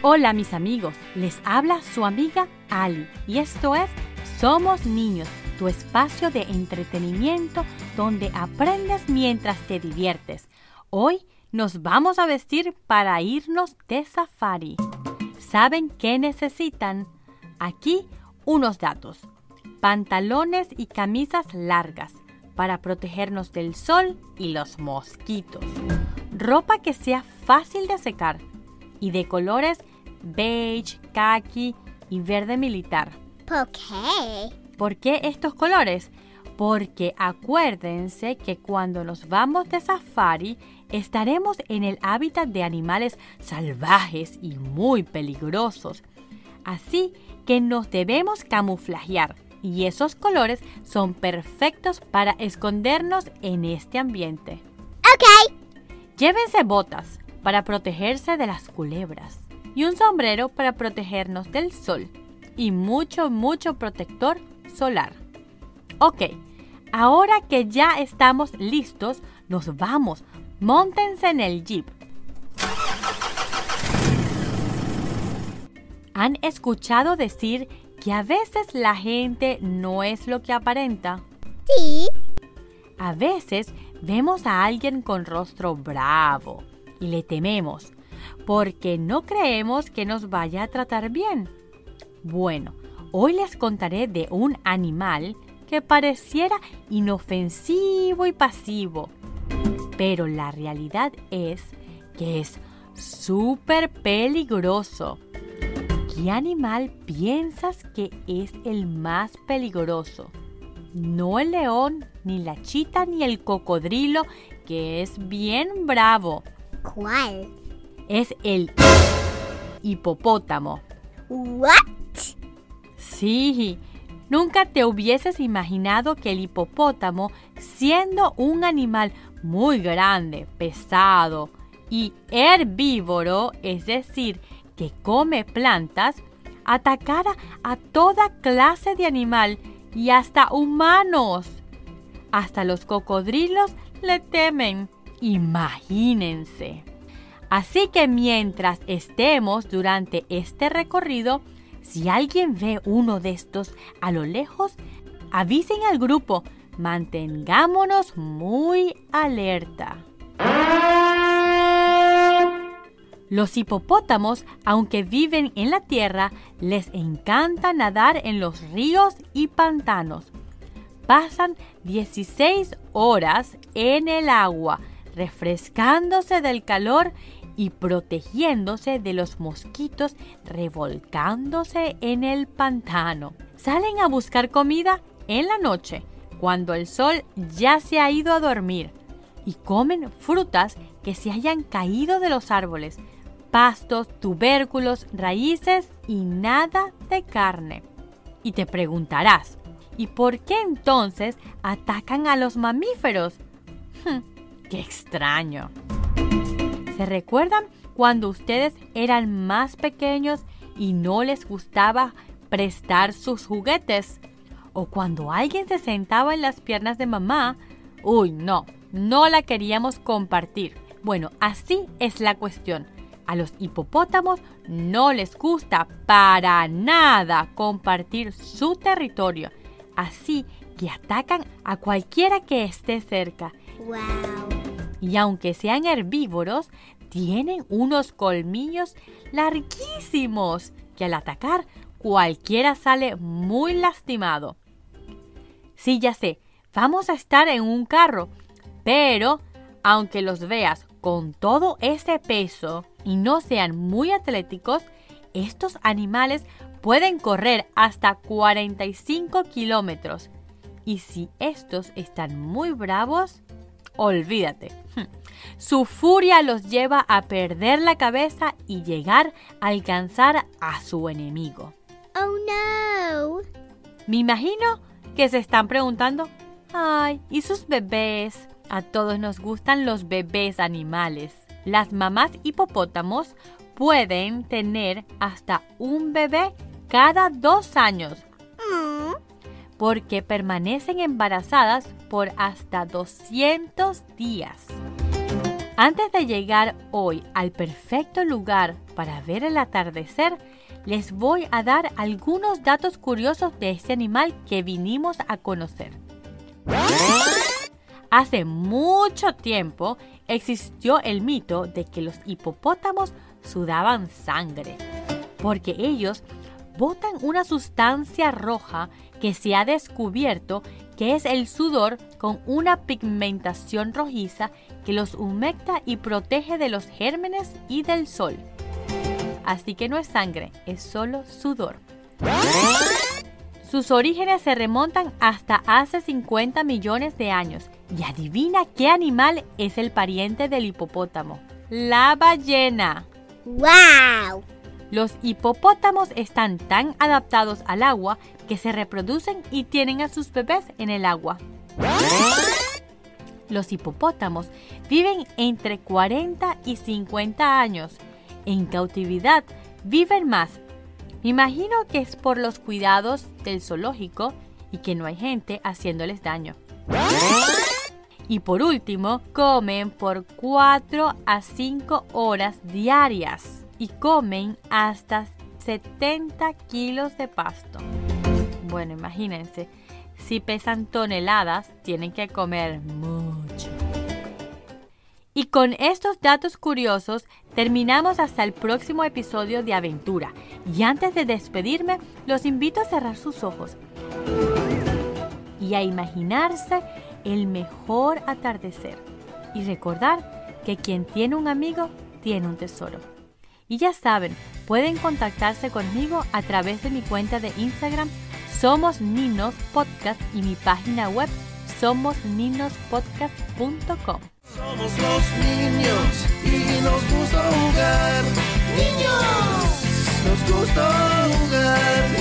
Hola mis amigos, les habla su amiga Ali y esto es Somos Niños, tu espacio de entretenimiento donde aprendes mientras te diviertes. Hoy nos vamos a vestir para irnos de safari. ¿Saben qué necesitan? Aquí unos datos. Pantalones y camisas largas para protegernos del sol y los mosquitos. Ropa que sea fácil de secar y de colores beige, khaki y verde militar. ¿Por qué? ¿Por qué estos colores? Porque acuérdense que cuando nos vamos de safari estaremos en el hábitat de animales salvajes y muy peligrosos. Así que nos debemos camuflajear y esos colores son perfectos para escondernos en este ambiente. Ok. Llévense botas para protegerse de las culebras y un sombrero para protegernos del sol y mucho, mucho protector solar. Ok, ahora que ya estamos listos, nos vamos. Móntense en el jeep. ¿Han escuchado decir que a veces la gente no es lo que aparenta? Sí. A veces vemos a alguien con rostro bravo y le tememos porque no creemos que nos vaya a tratar bien. Bueno, hoy les contaré de un animal que pareciera inofensivo y pasivo, pero la realidad es que es súper peligroso. ¿Qué animal piensas que es el más peligroso? No el león, ni la chita, ni el cocodrilo, que es bien bravo. ¿Cuál? Es el hipopótamo. What? Sí, nunca te hubieses imaginado que el hipopótamo, siendo un animal muy grande, pesado y herbívoro, es decir, que come plantas, atacara a toda clase de animal y hasta humanos. Hasta los cocodrilos le temen. Imagínense. Así que mientras estemos durante este recorrido, si alguien ve uno de estos a lo lejos, avisen al grupo. Mantengámonos muy alerta. Los hipopótamos, aunque viven en la tierra, les encanta nadar en los ríos y pantanos. Pasan 16 horas en el agua, refrescándose del calor y protegiéndose de los mosquitos revolcándose en el pantano. Salen a buscar comida en la noche, cuando el sol ya se ha ido a dormir, y comen frutas que se hayan caído de los árboles, pastos, tubérculos, raíces y nada de carne. Y te preguntarás, ¿y por qué entonces atacan a los mamíferos? ¡Qué extraño! ¿Se recuerdan cuando ustedes eran más pequeños y no les gustaba prestar sus juguetes? O cuando alguien se sentaba en las piernas de mamá, uy, no, no la queríamos compartir. Bueno, así es la cuestión. A los hipopótamos no les gusta para nada compartir su territorio. Así que atacan a cualquiera que esté cerca. Wow y aunque sean herbívoros, tienen unos colmillos larguísimos que al atacar cualquiera sale muy lastimado. Sí, ya sé, vamos a estar en un carro, pero aunque los veas con todo ese peso y no sean muy atléticos, estos animales pueden correr hasta 45 kilómetros. Y si estos están muy bravos, olvídate. Su furia los lleva a perder la cabeza y llegar a alcanzar a su enemigo. Oh no. Me imagino que se están preguntando, ay, ¿y sus bebés? A todos nos gustan los bebés animales. Las mamás hipopótamos pueden tener hasta un bebé cada dos años. Porque permanecen embarazadas por hasta 200 días. Antes de llegar hoy al perfecto lugar para ver el atardecer, les voy a dar algunos datos curiosos de este animal que vinimos a conocer. Hace mucho tiempo existió el mito de que los hipopótamos sudaban sangre, porque ellos botan una sustancia roja que se ha descubierto que es el sudor con una pigmentación rojiza que los humecta y protege de los gérmenes y del sol. Así que no es sangre, es solo sudor. Sus orígenes se remontan hasta hace 50 millones de años. Y adivina qué animal es el pariente del hipopótamo. La ballena. Wow. Los hipopótamos están tan adaptados al agua que se reproducen y tienen a sus bebés en el agua. Los hipopótamos viven entre 40 y 50 años. En cautividad viven más. Me imagino que es por los cuidados del zoológico y que no hay gente haciéndoles daño. Y por último, comen por 4 a 5 horas diarias y comen hasta 70 kilos de pasto. Bueno, imagínense, si pesan toneladas, tienen que comer mucho. Y con estos datos curiosos terminamos hasta el próximo episodio de Aventura. Y antes de despedirme, los invito a cerrar sus ojos y a imaginarse el mejor atardecer. Y recordar que quien tiene un amigo tiene un tesoro. Y ya saben, pueden contactarse conmigo a través de mi cuenta de Instagram Somos Ninos Podcast y mi página web somosninospodcast.com. Somos los niños y nos gusta jugar. Niños, nos gusta jugar.